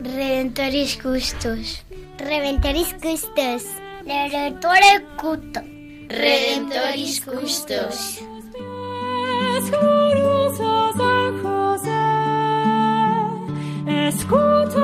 Redentoris Custos. Redentoris Custos. Redentore Cuto. Redentoris Custos. Escucha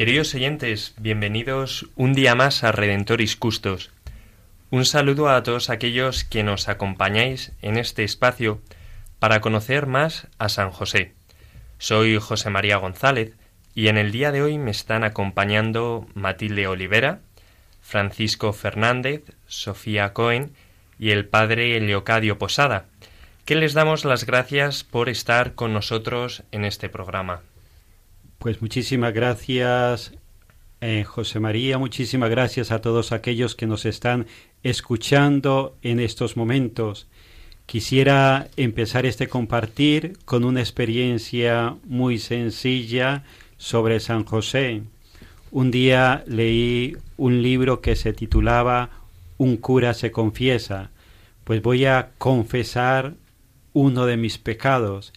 Queridos oyentes, bienvenidos un día más a Redentoris Custos. Un saludo a todos aquellos que nos acompañáis en este espacio para conocer más a San José. Soy José María González y en el día de hoy me están acompañando Matilde Olivera, Francisco Fernández, Sofía Cohen y el padre Leocadio Posada, que les damos las gracias por estar con nosotros en este programa. Pues muchísimas gracias, eh, José María, muchísimas gracias a todos aquellos que nos están escuchando en estos momentos. Quisiera empezar este compartir con una experiencia muy sencilla sobre San José. Un día leí un libro que se titulaba Un cura se confiesa. Pues voy a confesar uno de mis pecados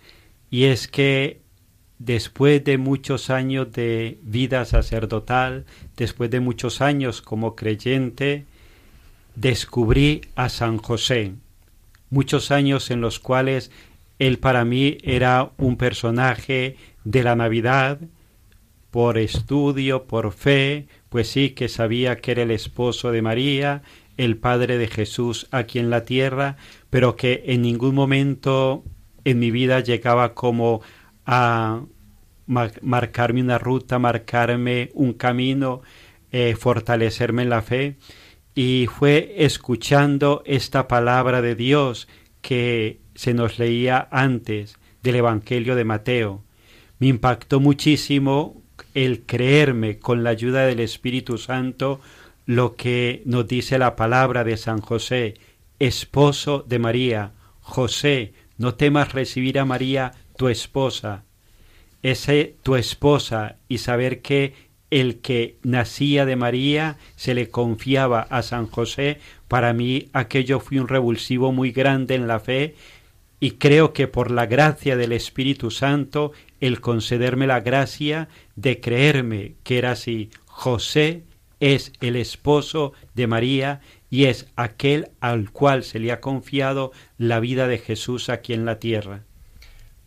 y es que después de muchos años de vida sacerdotal, después de muchos años como creyente, descubrí a San José. Muchos años en los cuales él para mí era un personaje de la Navidad, por estudio, por fe, pues sí que sabía que era el esposo de María, el Padre de Jesús aquí en la tierra, pero que en ningún momento en mi vida llegaba como a marcarme una ruta, marcarme un camino, eh, fortalecerme en la fe. Y fue escuchando esta palabra de Dios que se nos leía antes del Evangelio de Mateo. Me impactó muchísimo el creerme con la ayuda del Espíritu Santo lo que nos dice la palabra de San José, esposo de María. José, no temas recibir a María, tu esposa. Ese tu esposa y saber que el que nacía de María se le confiaba a San José, para mí aquello fue un revulsivo muy grande en la fe y creo que por la gracia del Espíritu Santo, el concederme la gracia de creerme que era así, José es el esposo de María y es aquel al cual se le ha confiado la vida de Jesús aquí en la tierra.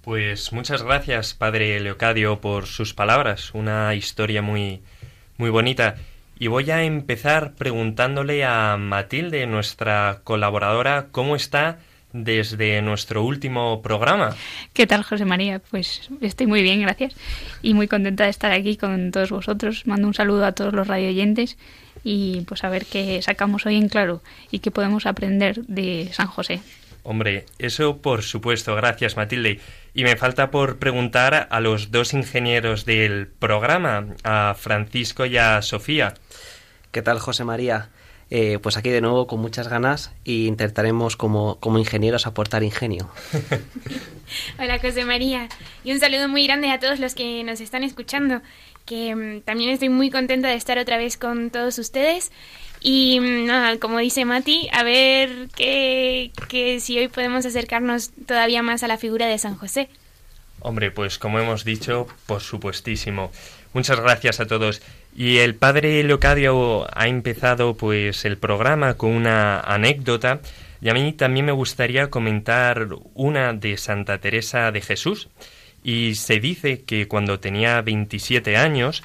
Pues muchas gracias, Padre Leocadio, por sus palabras, una historia muy muy bonita. Y voy a empezar preguntándole a Matilde, nuestra colaboradora, cómo está desde nuestro último programa. ¿Qué tal, José María? Pues estoy muy bien, gracias. Y muy contenta de estar aquí con todos vosotros. Mando un saludo a todos los radioyentes y pues a ver qué sacamos hoy en claro y qué podemos aprender de San José. Hombre, eso por supuesto, gracias Matilde. Y me falta por preguntar a los dos ingenieros del programa, a Francisco y a Sofía. ¿Qué tal, José María? eh, pues aquí de nuevo con muchas ganas e intentaremos como, como ingenieros aportar ingenio. Hola José María y un saludo muy grande a todos los que nos están escuchando, que mm, también estoy muy contenta de estar otra vez con todos ustedes y mm, nada, como dice Mati, a ver que, que si hoy podemos acercarnos todavía más a la figura de San José. Hombre, pues como hemos dicho, por supuestísimo. Muchas gracias a todos. Y el padre Leocadio ha empezado pues el programa con una anécdota y a mí también me gustaría comentar una de Santa Teresa de Jesús. Y se dice que cuando tenía 27 años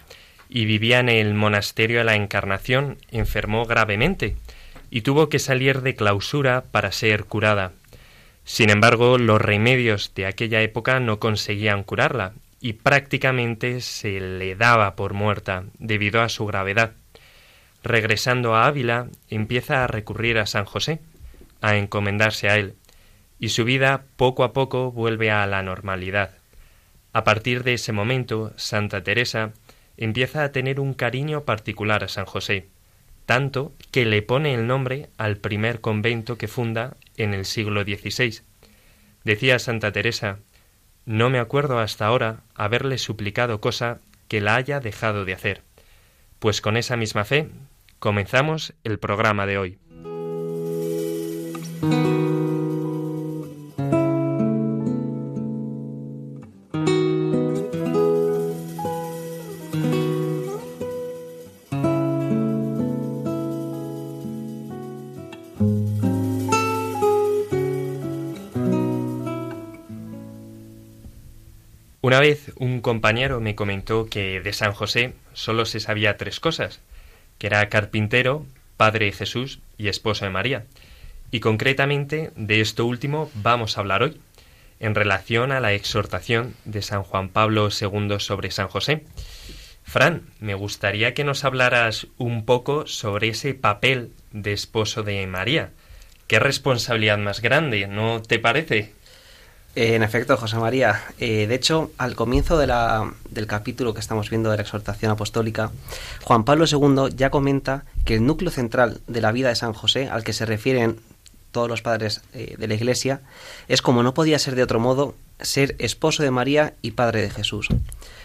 y vivía en el monasterio de la Encarnación, enfermó gravemente y tuvo que salir de clausura para ser curada. Sin embargo, los remedios de aquella época no conseguían curarla y prácticamente se le daba por muerta debido a su gravedad. Regresando a Ávila, empieza a recurrir a San José, a encomendarse a él, y su vida poco a poco vuelve a la normalidad. A partir de ese momento, Santa Teresa empieza a tener un cariño particular a San José, tanto que le pone el nombre al primer convento que funda en el siglo XVI. Decía Santa Teresa, no me acuerdo hasta ahora haberle suplicado cosa que la haya dejado de hacer. Pues con esa misma fe comenzamos el programa de hoy. Una vez un compañero me comentó que de San José solo se sabía tres cosas, que era carpintero, padre de Jesús y esposo de María. Y concretamente de esto último vamos a hablar hoy, en relación a la exhortación de San Juan Pablo II sobre San José. Fran, me gustaría que nos hablaras un poco sobre ese papel de esposo de María. Qué responsabilidad más grande, ¿no te parece? Eh, en efecto, José María. Eh, de hecho, al comienzo del capítulo que estamos viendo de la exhortación apostólica, Juan Pablo II ya comenta que el núcleo central de la vida de San José, al que se refieren todos los padres eh, de la Iglesia, es como no podía ser de otro modo, ser esposo de María y padre de Jesús.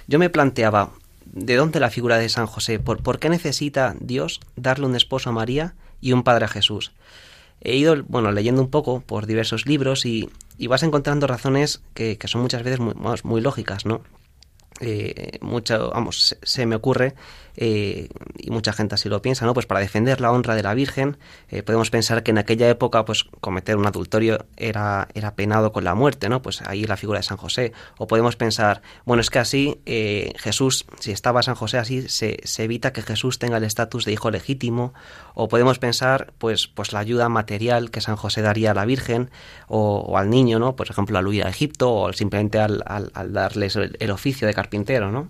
Yo me planteaba, ¿de dónde la figura de San José? ¿Por, ¿por qué necesita Dios darle un esposo a María y un padre a Jesús? He ido, bueno, leyendo un poco por diversos libros y, y vas encontrando razones que, que son muchas veces muy, muy lógicas, ¿no? Eh, vamos, se, me ocurre, eh, y mucha gente así lo piensa, ¿no? Pues para defender la honra de la Virgen, eh, podemos pensar que en aquella época, pues cometer un adulterio era, era penado con la muerte, ¿no? Pues ahí la figura de San José. O podemos pensar, bueno, es que así Jesús, si estaba San José así, se, se evita que Jesús tenga el estatus de hijo legítimo. O podemos pensar, pues, pues la ayuda material que San José daría a la Virgen o, al niño, ¿no? Por ejemplo, al huir a Egipto o simplemente al, al, darles el, el oficio de carpintero, ¿no?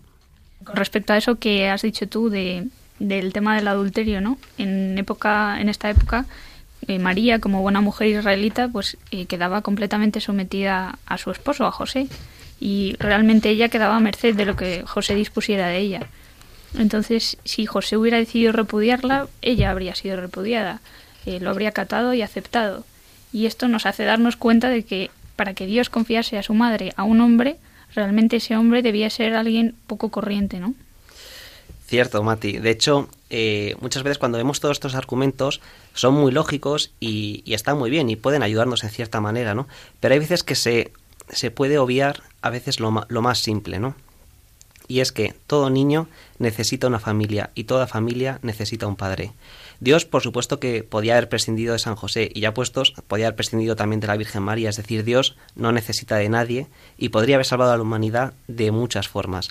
Con respecto a eso que has dicho tú de, del tema del adulterio, ¿no? En época, en esta época, eh, María, como buena mujer israelita, pues eh, quedaba completamente sometida a su esposo, a José, y realmente ella quedaba a merced de lo que José dispusiera de ella. Entonces, si José hubiera decidido repudiarla, ella habría sido repudiada, eh, lo habría catado y aceptado. Y esto nos hace darnos cuenta de que para que Dios confiase a su madre a un hombre, realmente ese hombre debía ser alguien poco corriente, ¿no? Cierto, Mati. De hecho, eh, muchas veces cuando vemos todos estos argumentos son muy lógicos y, están muy bien y pueden ayudarnos en cierta manera, ¿no? Pero hay veces que se, se puede obviar a veces lo, lo más simple, ¿no? Y es que todo niño necesita una familia y toda familia necesita un padre. Dios, por supuesto que podía haber prescindido de San José y ya puestos, podía haber prescindido también de la Virgen María, es decir, Dios no necesita de nadie y podría haber salvado a la humanidad de muchas formas.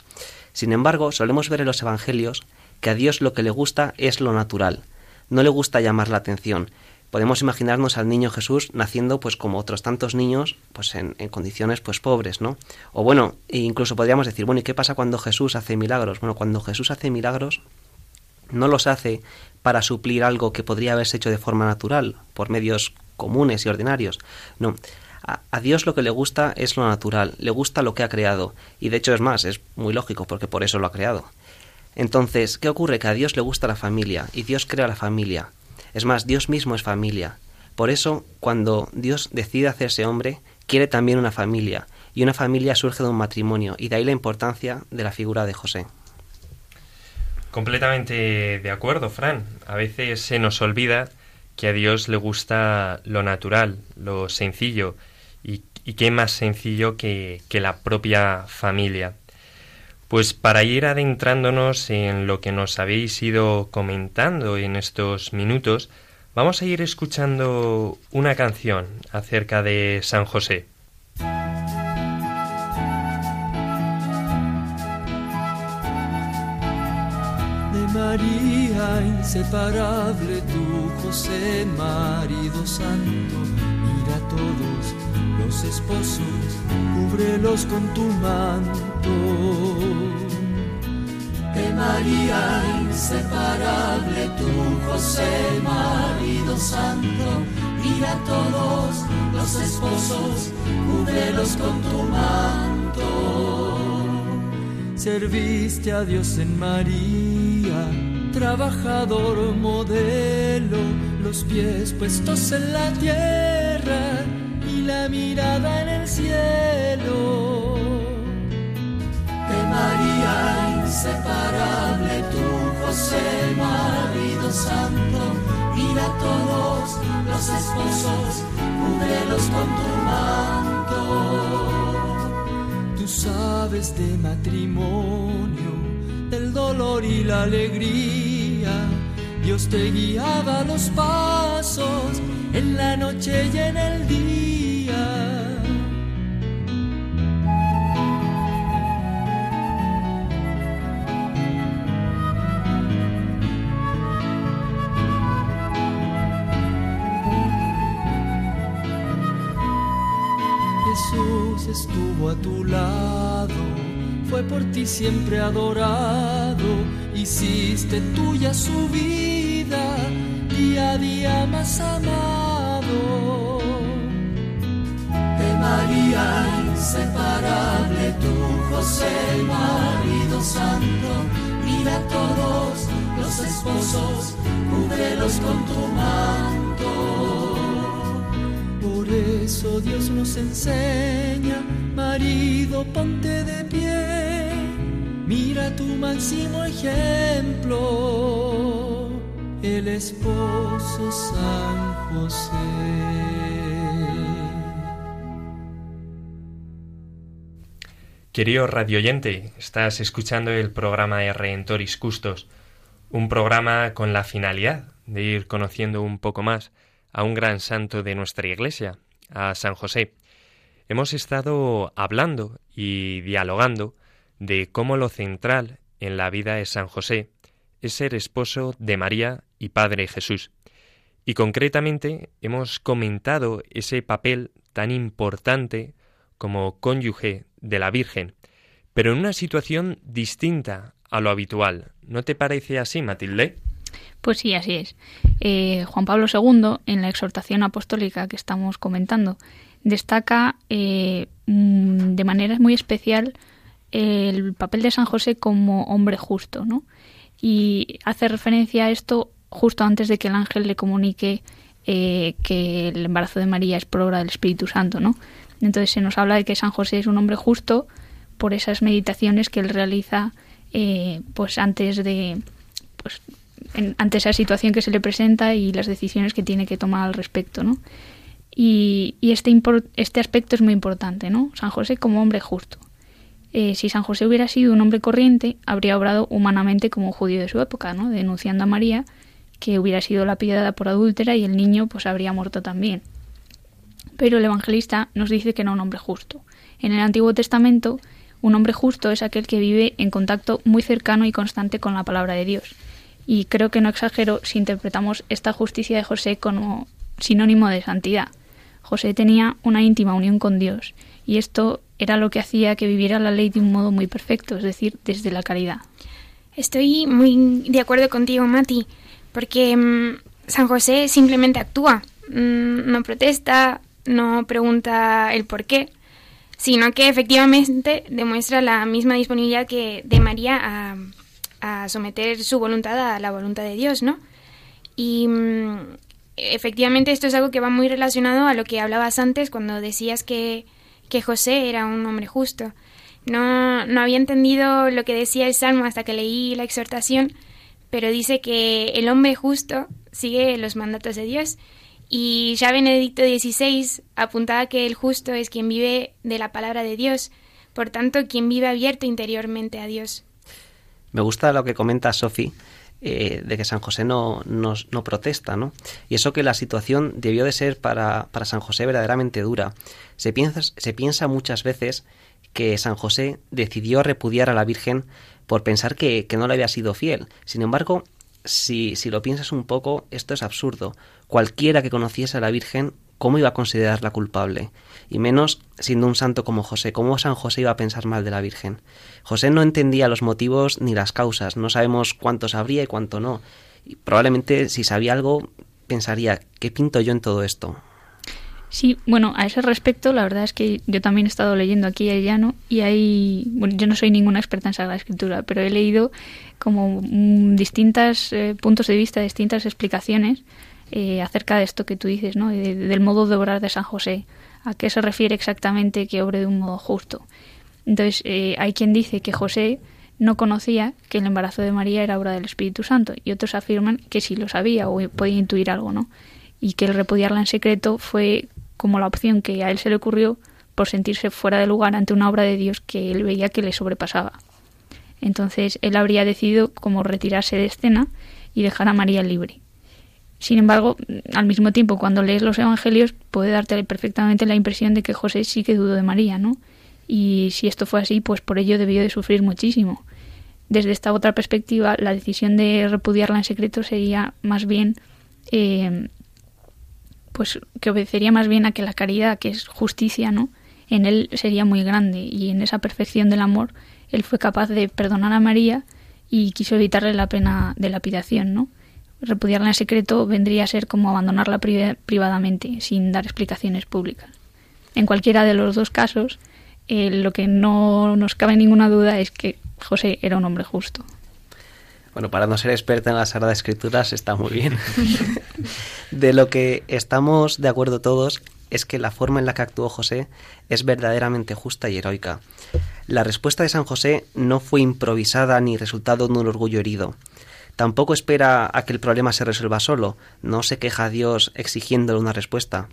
Sin embargo, solemos ver en los Evangelios que a Dios lo que le gusta es lo natural, no le gusta llamar la atención. Podemos imaginarnos al niño Jesús naciendo pues como otros tantos niños, pues en, condiciones pues pobres, ¿no? O bueno, incluso podríamos decir, bueno, ¿y qué pasa cuando Jesús hace milagros? Bueno, cuando Jesús hace milagros, no los hace para suplir algo que podría haberse hecho de forma natural, por medios comunes y ordinarios. No, a, a, Dios lo que le gusta es lo natural, le gusta lo que ha creado, y de hecho es más, es muy lógico, porque por eso lo ha creado. Entonces, ¿qué ocurre? Que a Dios le gusta la familia, y Dios crea la familia. Es más, Dios mismo es familia. Por eso, cuando Dios decide hacerse hombre, quiere también una familia, y una familia surge de un matrimonio, y de ahí la importancia de la figura de José. Completamente de acuerdo, Fran. A veces se nos olvida que a Dios le gusta lo natural, lo sencillo, y, y qué más sencillo que, que la propia familia. Pues para ir adentrándonos en lo que nos habéis ido comentando en estos minutos, vamos a ir escuchando una canción acerca de San José. De María inseparable, tu José, marido santo, mira a todos los esposos, cúbrelos con tu manto. De María inseparable, tu José, marido santo, mira a todos los esposos, cúbrelos con tu manto. Serviste a Dios en María, trabajador modelo, los pies puestos en la tierra la mirada en el cielo. De María inseparable, tu José, marido santo, mira a todos los esposos, cúbrelos con tu manto. Tú sabes de matrimonio, del dolor y la alegría. Dios te guiaba los pasos en la noche y en el día. Tu lado, fue por ti siempre adorado, hiciste tuya su vida, día a día más amado. De María inseparable, tu José, marido santo, mira a todos los esposos, cúbrelos con tu manto. Por eso Dios nos enseña, marido, ponte de pie, mira tu máximo ejemplo, el esposo San José. Querido radioyente, estás escuchando el programa de Redentoris Custos, un programa con la finalidad de ir conociendo un poco más a un gran santo de nuestra Iglesia, a San José. Hemos estado hablando y dialogando de cómo lo central en la vida de San José es ser esposo de María y Padre Jesús. Y concretamente hemos comentado ese papel tan importante como cónyuge de la Virgen, pero en una situación distinta a lo habitual. ¿No te parece así, Matilde? Pues sí, así es. Eh, Juan Pablo II, en la exhortación apostólica que estamos comentando, destaca eh, de manera muy especial el papel de San José como hombre justo, ¿no? Y hace referencia a esto justo antes de que el ángel le comunique eh, que el embarazo de María es por obra del Espíritu Santo, ¿no? Entonces se nos habla de que San José es un hombre justo por esas meditaciones que él realiza pues antes de pues en, ante esa situación que se le presenta y las decisiones que tiene que tomar al respecto, ¿no? Y, este, este aspecto es muy importante, ¿no? San José como hombre justo. Eh, si San José hubiera sido un hombre corriente, habría obrado humanamente como un judío de su época, ¿no? Denunciando a María que hubiera sido lapidada por adúltera y el niño pues habría muerto también. Pero el evangelista nos dice que no un hombre justo. En el Antiguo Testamento, un hombre justo es aquel que vive en contacto muy cercano y constante con la palabra de Dios. Y creo que no exagero si interpretamos esta justicia de José como sinónimo de santidad. José tenía una íntima unión con Dios, y esto era lo que hacía que viviera la ley de un modo muy perfecto, es decir, desde la caridad. Estoy muy de acuerdo contigo, Mati, porque mmm, San José simplemente actúa, mmm, no protesta, no pregunta el por qué, sino que efectivamente demuestra la misma disponibilidad que de María a, a someter su voluntad a la voluntad de Dios, ¿no? Y mm, efectivamente esto es algo que va muy relacionado a lo que hablabas antes cuando decías que, que José era un hombre justo. No, no había entendido lo que decía el Salmo hasta que leí la exhortación, pero dice que el hombre justo sigue los mandatos de Dios. Y ya Benedicto XVI apuntaba que el justo es quien vive de la palabra de Dios, por tanto, quien vive abierto interiormente a Dios. Me gusta lo que comenta Sofi, eh, de que San José no, no, no, protesta, ¿no? Y eso que la situación debió de ser para, para San José verdaderamente dura. Se piensa, se piensa muchas veces que San José decidió repudiar a la Virgen por pensar que, que no le había sido fiel. Sin embargo, si, si, lo piensas un poco, esto es absurdo. Cualquiera que conociese a la Virgen, ¿cómo iba a considerarla culpable? Y menos siendo un santo como José. ¿Cómo San José iba a pensar mal de la Virgen? José no entendía los motivos ni las causas. No sabemos cuánto sabría y cuánto no. Y probablemente si sabía algo, pensaría, ¿qué pinto yo en todo esto? Sí, bueno, a ese respecto, la verdad es que yo también he estado leyendo aquí a Llano y hay, bueno, yo no soy ninguna experta en Sagrada Escritura, pero he leído como mm, distintos eh, puntos de vista, distintas explicaciones eh, acerca de esto que tú dices, ¿no? De, del modo de obrar de San José, a qué se refiere exactamente que obre de un modo justo. Entonces, eh, hay quien dice que José no conocía que el embarazo de María era obra del Espíritu Santo y otros afirman que sí lo sabía o podía intuir algo, ¿no? Y que el repudiarla en secreto fue como la opción que a él se le ocurrió por sentirse fuera de lugar ante una obra de Dios que él veía que le sobrepasaba. Entonces él habría decidido como retirarse de escena y dejar a María libre. Sin embargo, al mismo tiempo, cuando lees los evangelios, puede darte perfectamente la impresión de que José sí que dudó de María, ¿no? Y si esto fue así, pues por ello debió de sufrir muchísimo. Desde esta otra perspectiva, la decisión de repudiarla en secreto sería más bien eh, pues que obedecería más bien a que la caridad, que es justicia, ¿no? En él sería muy grande y en esa perfección del amor él fue capaz de perdonar a María y quiso evitarle la pena de lapidación, ¿no? Repudiarla en secreto vendría a ser como abandonarla privadamente, sin dar explicaciones públicas. En cualquiera de los dos casos, eh, lo que no nos cabe ninguna duda es que José era un hombre justo. Bueno, para no ser experta en las Sagradas Escrituras está muy bien. de lo que estamos de acuerdo todos es que la forma en la que actuó José es verdaderamente justa y heroica. La respuesta de San José no fue improvisada ni resultado de un orgullo herido. Tampoco espera a que el problema se resuelva solo, no se queja a Dios exigiéndole una respuesta.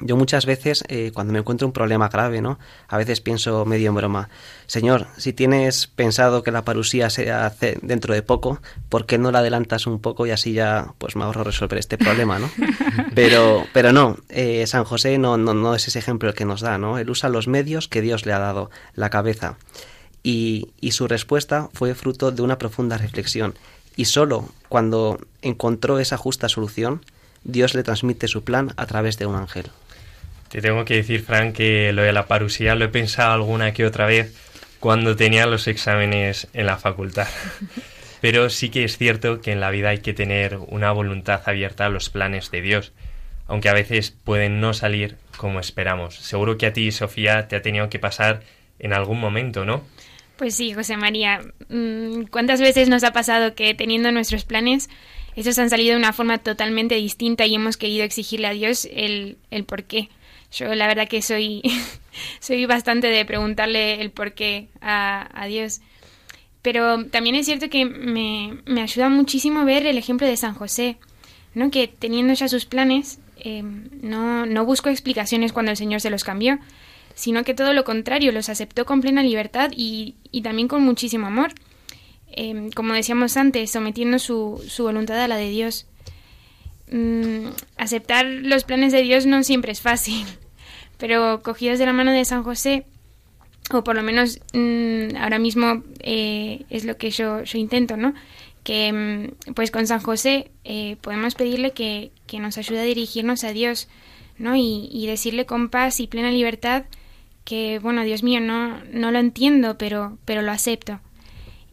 Yo muchas veces, eh, cuando me encuentro un problema grave, ¿no? A veces pienso medio en broma, Señor, si tienes pensado que la parusía se hace dentro de poco, ¿por qué no la adelantas un poco y así ya pues me ahorro resolver este problema, ¿no? Pero, pero no, eh, San José no, no, no es ese ejemplo el que nos da, ¿no? Él usa los medios que Dios le ha dado, la cabeza. Y, y su respuesta fue fruto de una profunda reflexión. Y solo cuando encontró esa justa solución, Dios le transmite su plan a través de un ángel. Te tengo que decir, Frank, que lo de la parusía lo he pensado alguna que otra vez cuando tenía los exámenes en la facultad. Pero sí que es cierto que en la vida hay que tener una voluntad abierta a los planes de Dios, aunque a veces pueden no salir como esperamos. Seguro que a ti, Sofía, te ha tenido que pasar en algún momento, ¿no? Pues sí, José María. Mm, ¿Cuántas veces nos ha pasado que teniendo nuestros planes, esos han salido de una forma totalmente distinta y hemos querido exigirle a Dios el, el por qué? Yo la verdad que soy, soy bastante de preguntarle el por qué a, a Dios. Pero también es cierto que me, me, ayuda muchísimo ver el ejemplo de San José, ¿no? que teniendo ya sus planes, eh, no, no buscó explicaciones cuando el Señor se los cambió, sino que todo lo contrario, los aceptó con plena libertad y, y también con muchísimo amor. Eh, como decíamos antes, sometiendo su, su voluntad a la de Dios. Mm, aceptar los planes de Dios no siempre es fácil pero cogidos de la mano de San José, o por lo menos mmm, ahora mismo eh, es lo que yo, yo intento, ¿no? Que mmm, pues con San José eh, podemos pedirle que, que, nos ayude a dirigirnos a Dios, ¿no? Y, y, decirle con paz y plena libertad que, bueno, Dios mío, no, no lo entiendo, pero, pero lo acepto.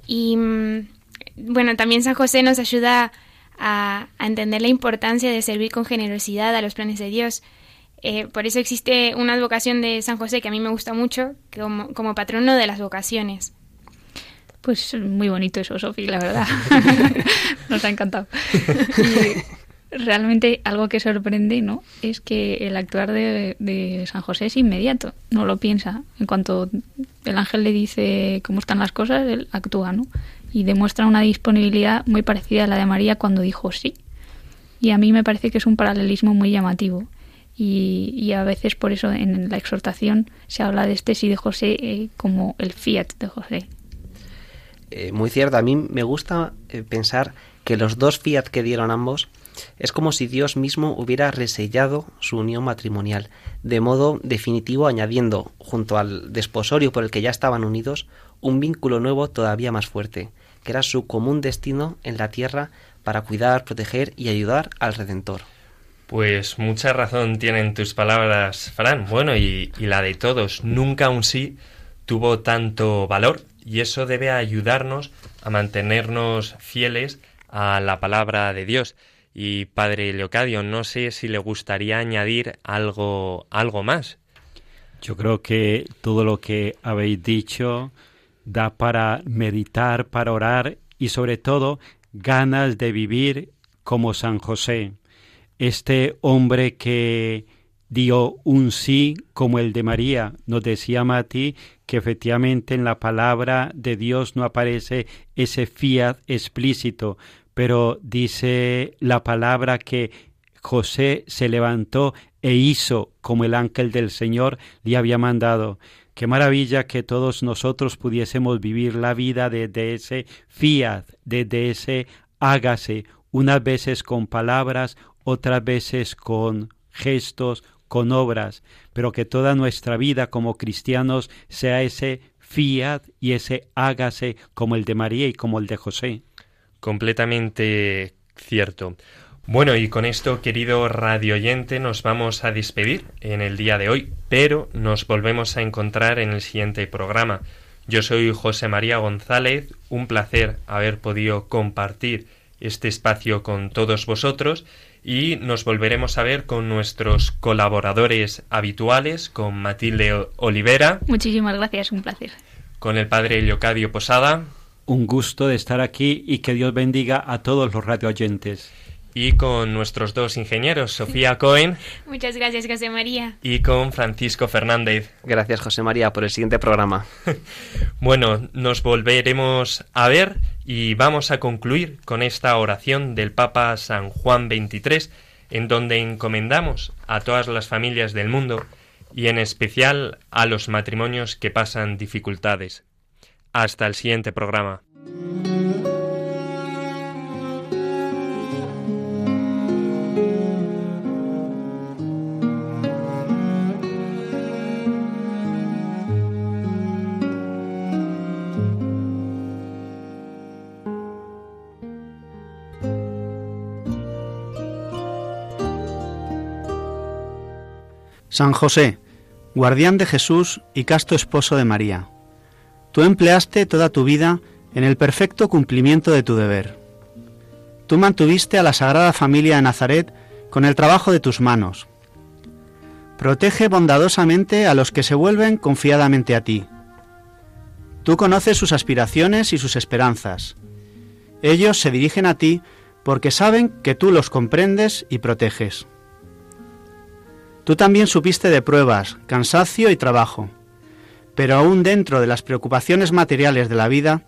Y mmm, bueno, también San José nos ayuda a, a entender la importancia de servir con generosidad a los planes de Dios, eh, por eso existe una advocación de San José que a mí me gusta mucho como, como patrono de las vocaciones. Pues muy bonito eso, Sofía, la verdad. Nos ha encantado. Realmente algo que sorprende, ¿no? Es que el actuar de, de, San José es inmediato, no lo piensa. En cuanto el ángel le dice cómo están las cosas, él actúa, ¿no? Y demuestra una disponibilidad muy parecida a la de María cuando dijo sí. Y a mí me parece que es un paralelismo muy llamativo. Y, y a veces por eso en la exhortación se habla de este sí de José eh, como el fiat de José. Eh, muy cierto, a mí me gusta eh, pensar que los dos fiat que dieron ambos es como si Dios mismo hubiera resellado su unión matrimonial, de modo definitivo añadiendo, junto al desposorio por el que ya estaban unidos, un vínculo nuevo todavía más fuerte, que era su común destino en la tierra para cuidar, proteger y ayudar al Redentor. Pues mucha razón tienen tus palabras, Fran. Bueno, y, la de todos. Nunca un sí tuvo tanto valor y eso debe ayudarnos a mantenernos fieles a la palabra de Dios. Y padre Leocadio, no sé si le gustaría añadir algo, algo más. Yo creo que todo lo que habéis dicho da para meditar, para orar y sobre todo ganas de vivir como San José, este hombre que dio un sí como el de María. Nos decía Mati que efectivamente en la palabra de Dios no aparece ese fiat explícito, pero dice la palabra que José se levantó e hizo como el ángel del Señor le había mandado. Qué maravilla que todos nosotros pudiésemos vivir la vida desde ese fiat, desde ese hágase, unas veces con palabras, otras veces con gestos, con obras, pero que toda nuestra vida como cristianos sea ese fiat y ese hágase como el de María y como el de José. Completamente cierto. Bueno, y con esto, querido radio oyente, nos vamos a despedir en el día de hoy, pero nos volvemos a encontrar en el siguiente programa. Yo soy José María González, un placer haber podido compartir este espacio con todos vosotros y nos volveremos a ver con nuestros colaboradores habituales, con Matilde Olivera. Muchísimas gracias, un placer. Con el padre Leocadio Posada un gusto de estar aquí y que Dios bendiga a todos los radioyentes. Y con nuestros dos ingenieros, Sofía Cohen. Muchas gracias, José María. Y con Francisco Fernández. Gracias, José María, por el siguiente programa. bueno, nos volveremos a ver y vamos a concluir con esta oración del Papa San Juan XXIII, en donde encomendamos a todas las familias del mundo y en especial a los matrimonios que pasan dificultades. Hasta el siguiente programa. San José, guardián de Jesús y casto esposo de María Tú empleaste toda tu vida en el perfecto cumplimiento de tu deber. Tú mantuviste a la Sagrada Familia de Nazaret con el trabajo de tus manos. Protege bondadosamente a los que se vuelven confiadamente a ti. Tú conoces sus aspiraciones y sus esperanzas. Ellos se dirigen a ti porque saben que tú los comprendes y proteges. Tú también supiste de pruebas, cansancio y trabajo pero aún dentro de las preocupaciones materiales de la vida,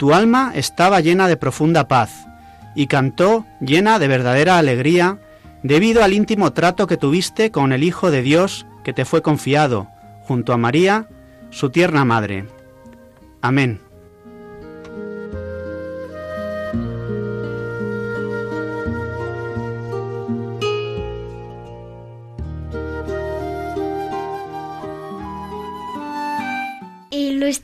tu alma estaba llena de profunda paz y cantó llena de verdadera alegría debido al íntimo trato que tuviste con el Hijo de Dios que te fue confiado, junto a María, su tierna madre. Amén.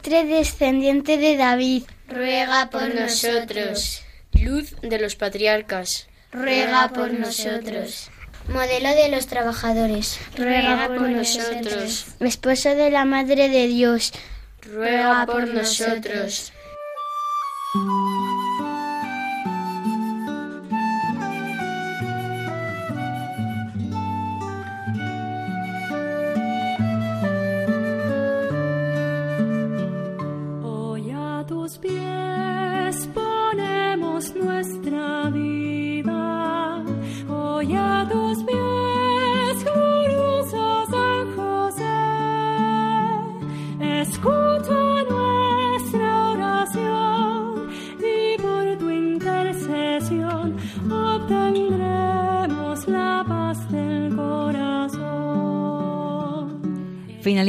Ilustre descendiente de David, ruega por nosotros. Luz de los patriarcas, ruega por nosotros. Modelo de los trabajadores, ruega por nosotros. Esposo de la Madre de Dios, ruega por nosotros.